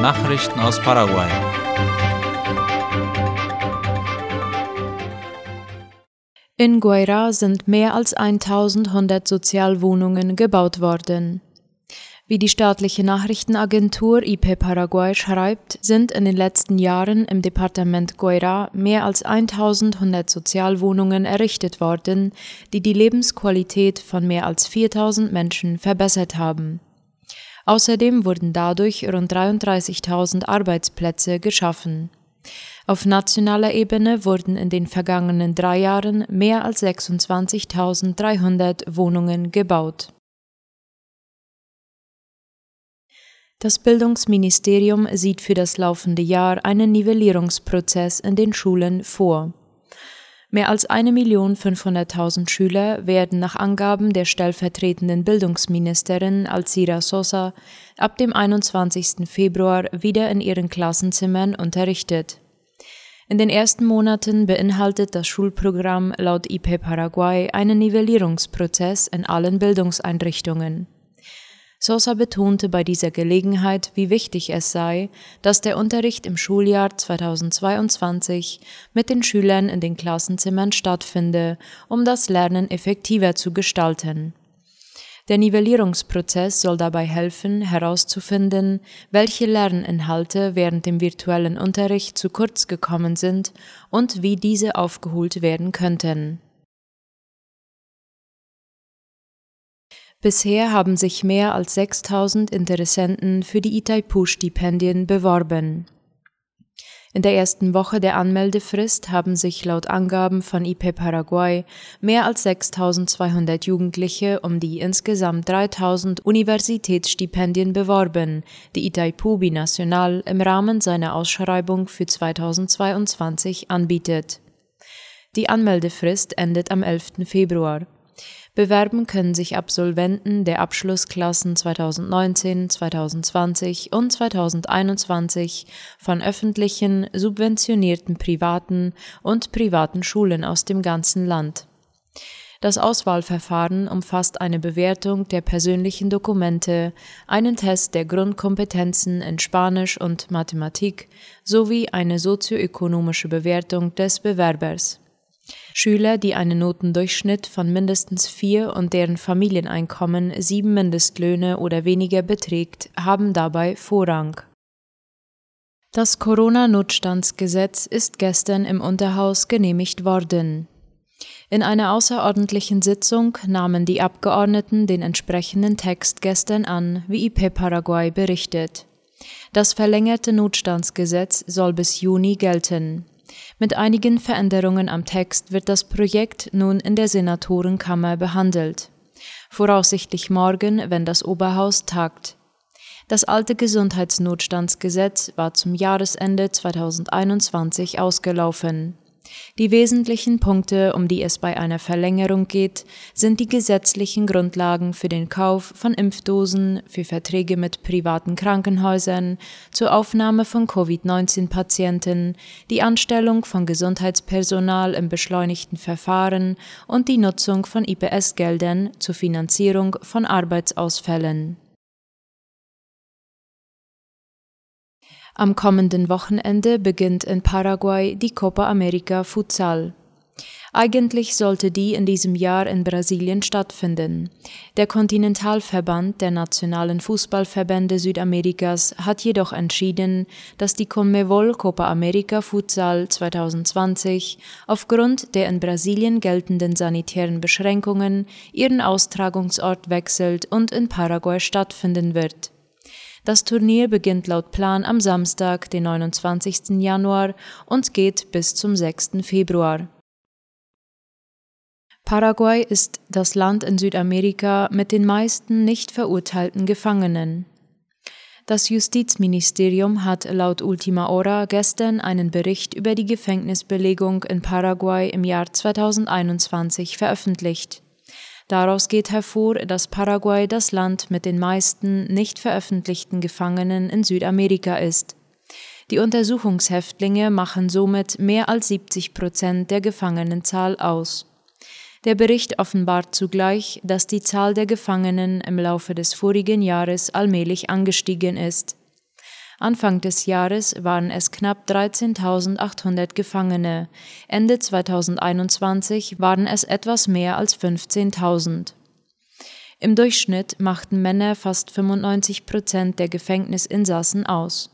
Nachrichten aus Paraguay. In Guaira sind mehr als 1100 Sozialwohnungen gebaut worden. Wie die staatliche Nachrichtenagentur IP Paraguay schreibt, sind in den letzten Jahren im Departement Guaira mehr als 1100 Sozialwohnungen errichtet worden, die die Lebensqualität von mehr als 4000 Menschen verbessert haben. Außerdem wurden dadurch rund 33.000 Arbeitsplätze geschaffen. Auf nationaler Ebene wurden in den vergangenen drei Jahren mehr als 26.300 Wohnungen gebaut. Das Bildungsministerium sieht für das laufende Jahr einen Nivellierungsprozess in den Schulen vor. Mehr als 1.500.000 Schüler werden nach Angaben der stellvertretenden Bildungsministerin Alcira Sosa ab dem 21. Februar wieder in ihren Klassenzimmern unterrichtet. In den ersten Monaten beinhaltet das Schulprogramm laut IP Paraguay einen Nivellierungsprozess in allen Bildungseinrichtungen. Sosa betonte bei dieser Gelegenheit, wie wichtig es sei, dass der Unterricht im Schuljahr 2022 mit den Schülern in den Klassenzimmern stattfinde, um das Lernen effektiver zu gestalten. Der Nivellierungsprozess soll dabei helfen, herauszufinden, welche Lerninhalte während dem virtuellen Unterricht zu kurz gekommen sind und wie diese aufgeholt werden könnten. Bisher haben sich mehr als 6000 Interessenten für die Itaipu-Stipendien beworben. In der ersten Woche der Anmeldefrist haben sich laut Angaben von IP Paraguay mehr als 6200 Jugendliche um die insgesamt 3000 Universitätsstipendien beworben, die Itaipu Binacional im Rahmen seiner Ausschreibung für 2022 anbietet. Die Anmeldefrist endet am 11. Februar. Bewerben können sich Absolventen der Abschlussklassen 2019, 2020 und 2021 von öffentlichen, subventionierten privaten und privaten Schulen aus dem ganzen Land. Das Auswahlverfahren umfasst eine Bewertung der persönlichen Dokumente, einen Test der Grundkompetenzen in Spanisch und Mathematik sowie eine sozioökonomische Bewertung des Bewerbers. Schüler, die einen Notendurchschnitt von mindestens vier und deren Familieneinkommen sieben Mindestlöhne oder weniger beträgt, haben dabei Vorrang. Das Corona-Notstandsgesetz ist gestern im Unterhaus genehmigt worden. In einer außerordentlichen Sitzung nahmen die Abgeordneten den entsprechenden Text gestern an, wie IP Paraguay berichtet. Das verlängerte Notstandsgesetz soll bis Juni gelten. Mit einigen Veränderungen am Text wird das Projekt nun in der Senatorenkammer behandelt. Voraussichtlich morgen, wenn das Oberhaus tagt. Das alte Gesundheitsnotstandsgesetz war zum Jahresende 2021 ausgelaufen. Die wesentlichen Punkte, um die es bei einer Verlängerung geht, sind die gesetzlichen Grundlagen für den Kauf von Impfdosen, für Verträge mit privaten Krankenhäusern, zur Aufnahme von Covid-19-Patienten, die Anstellung von Gesundheitspersonal im beschleunigten Verfahren und die Nutzung von IPS-Geldern zur Finanzierung von Arbeitsausfällen. Am kommenden Wochenende beginnt in Paraguay die Copa America Futsal. Eigentlich sollte die in diesem Jahr in Brasilien stattfinden. Der Kontinentalverband der nationalen Fußballverbände Südamerikas hat jedoch entschieden, dass die Conmebol Copa America Futsal 2020 aufgrund der in Brasilien geltenden sanitären Beschränkungen ihren Austragungsort wechselt und in Paraguay stattfinden wird. Das Turnier beginnt laut Plan am Samstag, den 29. Januar und geht bis zum 6. Februar. Paraguay ist das Land in Südamerika mit den meisten nicht verurteilten Gefangenen. Das Justizministerium hat laut Ultima Hora gestern einen Bericht über die Gefängnisbelegung in Paraguay im Jahr 2021 veröffentlicht. Daraus geht hervor, dass Paraguay das Land mit den meisten nicht veröffentlichten Gefangenen in Südamerika ist. Die Untersuchungshäftlinge machen somit mehr als 70 Prozent der Gefangenenzahl aus. Der Bericht offenbart zugleich, dass die Zahl der Gefangenen im Laufe des vorigen Jahres allmählich angestiegen ist. Anfang des Jahres waren es knapp 13.800 Gefangene, Ende 2021 waren es etwas mehr als 15.000. Im Durchschnitt machten Männer fast 95 Prozent der Gefängnisinsassen aus.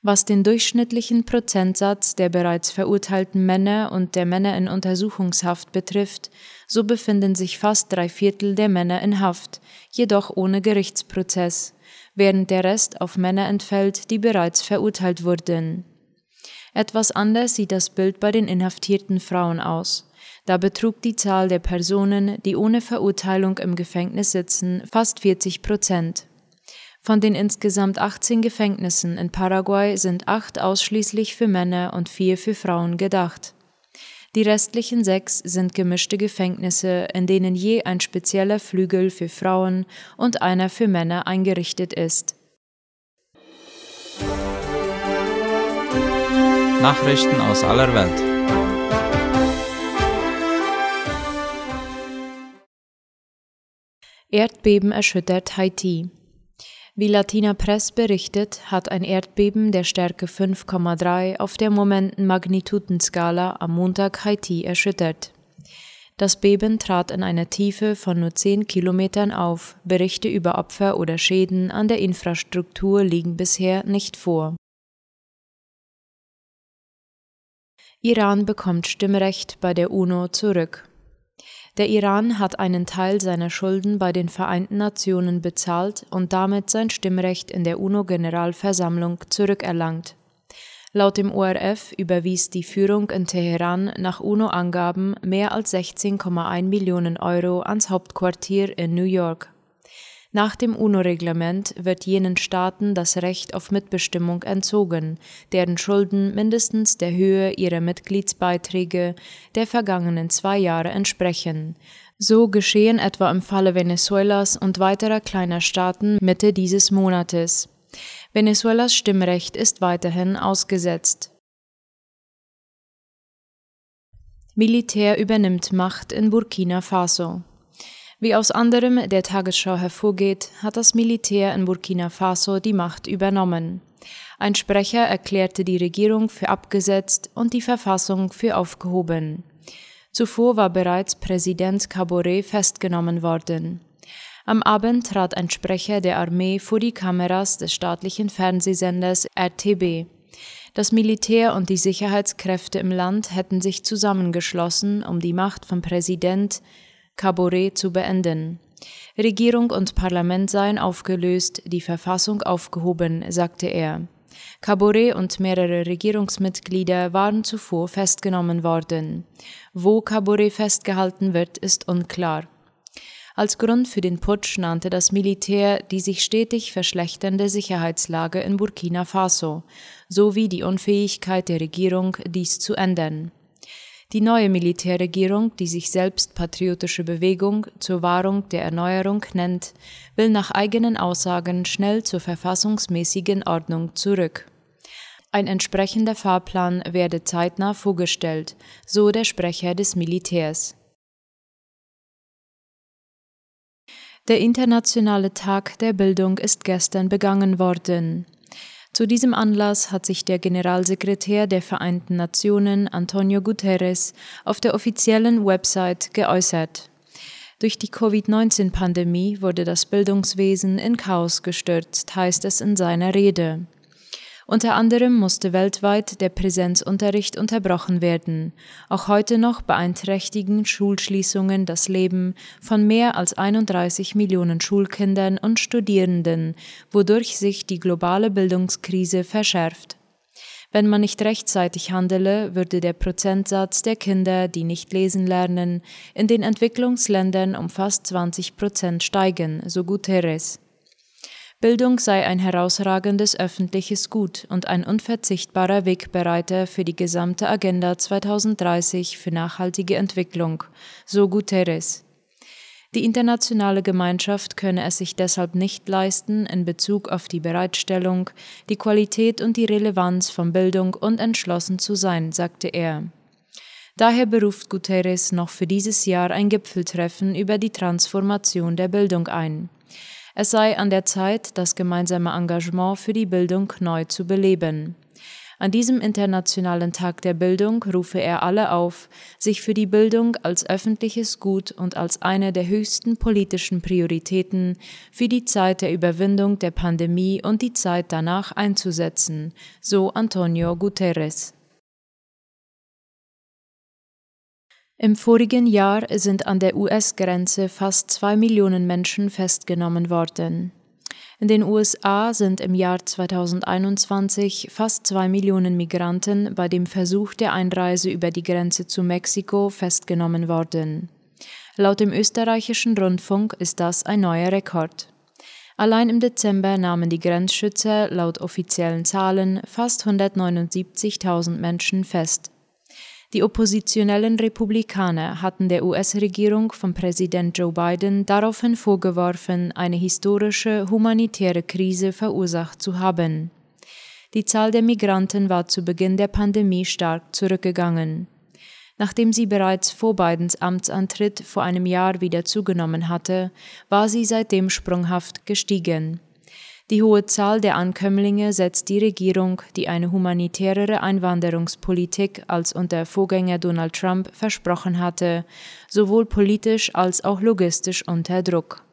Was den durchschnittlichen Prozentsatz der bereits verurteilten Männer und der Männer in Untersuchungshaft betrifft, so befinden sich fast drei Viertel der Männer in Haft, jedoch ohne Gerichtsprozess, während der Rest auf Männer entfällt, die bereits verurteilt wurden. Etwas anders sieht das Bild bei den inhaftierten Frauen aus. Da betrug die Zahl der Personen, die ohne Verurteilung im Gefängnis sitzen, fast 40 Prozent. Von den insgesamt 18 Gefängnissen in Paraguay sind acht ausschließlich für Männer und vier für Frauen gedacht. Die restlichen sechs sind gemischte Gefängnisse, in denen je ein spezieller Flügel für Frauen und einer für Männer eingerichtet ist. Nachrichten aus aller Welt. Erdbeben erschüttert Haiti. Wie Latina Press berichtet, hat ein Erdbeben der Stärke 5,3 auf der Momenten-Magnitudenskala am Montag Haiti erschüttert. Das Beben trat in einer Tiefe von nur 10 Kilometern auf. Berichte über Opfer oder Schäden an der Infrastruktur liegen bisher nicht vor. Iran bekommt Stimmrecht bei der UNO zurück. Der Iran hat einen Teil seiner Schulden bei den Vereinten Nationen bezahlt und damit sein Stimmrecht in der UNO-Generalversammlung zurückerlangt. Laut dem ORF überwies die Führung in Teheran nach UNO-Angaben mehr als 16,1 Millionen Euro ans Hauptquartier in New York. Nach dem UNO-Reglement wird jenen Staaten das Recht auf Mitbestimmung entzogen, deren Schulden mindestens der Höhe ihrer Mitgliedsbeiträge der vergangenen zwei Jahre entsprechen. So geschehen etwa im Falle Venezuelas und weiterer kleiner Staaten Mitte dieses Monates. Venezuelas Stimmrecht ist weiterhin ausgesetzt. Militär übernimmt Macht in Burkina Faso. Wie aus anderem der Tagesschau hervorgeht, hat das Militär in Burkina Faso die Macht übernommen. Ein Sprecher erklärte die Regierung für abgesetzt und die Verfassung für aufgehoben. Zuvor war bereits Präsident Kabore festgenommen worden. Am Abend trat ein Sprecher der Armee vor die Kameras des staatlichen Fernsehsenders RTB. Das Militär und die Sicherheitskräfte im Land hätten sich zusammengeschlossen, um die Macht von Präsident Caboret zu beenden. Regierung und Parlament seien aufgelöst, die Verfassung aufgehoben, sagte er. Caboret und mehrere Regierungsmitglieder waren zuvor festgenommen worden. Wo Caboret festgehalten wird, ist unklar. Als Grund für den Putsch nannte das Militär die sich stetig verschlechternde Sicherheitslage in Burkina Faso sowie die Unfähigkeit der Regierung, dies zu ändern. Die neue Militärregierung, die sich selbst Patriotische Bewegung zur Wahrung der Erneuerung nennt, will nach eigenen Aussagen schnell zur verfassungsmäßigen Ordnung zurück. Ein entsprechender Fahrplan werde zeitnah vorgestellt, so der Sprecher des Militärs. Der Internationale Tag der Bildung ist gestern begangen worden. Zu diesem Anlass hat sich der Generalsekretär der Vereinten Nationen Antonio Guterres auf der offiziellen Website geäußert. Durch die Covid-19-Pandemie wurde das Bildungswesen in Chaos gestürzt, heißt es in seiner Rede. Unter anderem musste weltweit der Präsenzunterricht unterbrochen werden. Auch heute noch beeinträchtigen Schulschließungen das Leben von mehr als 31 Millionen Schulkindern und Studierenden, wodurch sich die globale Bildungskrise verschärft. Wenn man nicht rechtzeitig handele, würde der Prozentsatz der Kinder, die nicht lesen lernen, in den Entwicklungsländern um fast 20 Prozent steigen, so Guterres. Bildung sei ein herausragendes öffentliches Gut und ein unverzichtbarer Wegbereiter für die gesamte Agenda 2030 für nachhaltige Entwicklung, so Guterres. Die internationale Gemeinschaft könne es sich deshalb nicht leisten, in Bezug auf die Bereitstellung, die Qualität und die Relevanz von Bildung unentschlossen zu sein, sagte er. Daher beruft Guterres noch für dieses Jahr ein Gipfeltreffen über die Transformation der Bildung ein. Es sei an der Zeit, das gemeinsame Engagement für die Bildung neu zu beleben. An diesem Internationalen Tag der Bildung rufe er alle auf, sich für die Bildung als öffentliches Gut und als eine der höchsten politischen Prioritäten für die Zeit der Überwindung der Pandemie und die Zeit danach einzusetzen, so Antonio Guterres. Im vorigen Jahr sind an der US-Grenze fast zwei Millionen Menschen festgenommen worden. In den USA sind im Jahr 2021 fast zwei Millionen Migranten bei dem Versuch der Einreise über die Grenze zu Mexiko festgenommen worden. Laut dem österreichischen Rundfunk ist das ein neuer Rekord. Allein im Dezember nahmen die Grenzschützer laut offiziellen Zahlen fast 179.000 Menschen fest. Die oppositionellen Republikaner hatten der US-Regierung von Präsident Joe Biden daraufhin vorgeworfen, eine historische humanitäre Krise verursacht zu haben. Die Zahl der Migranten war zu Beginn der Pandemie stark zurückgegangen. Nachdem sie bereits vor Bidens Amtsantritt vor einem Jahr wieder zugenommen hatte, war sie seitdem sprunghaft gestiegen. Die hohe Zahl der Ankömmlinge setzt die Regierung, die eine humanitärere Einwanderungspolitik als unter Vorgänger Donald Trump versprochen hatte, sowohl politisch als auch logistisch unter Druck.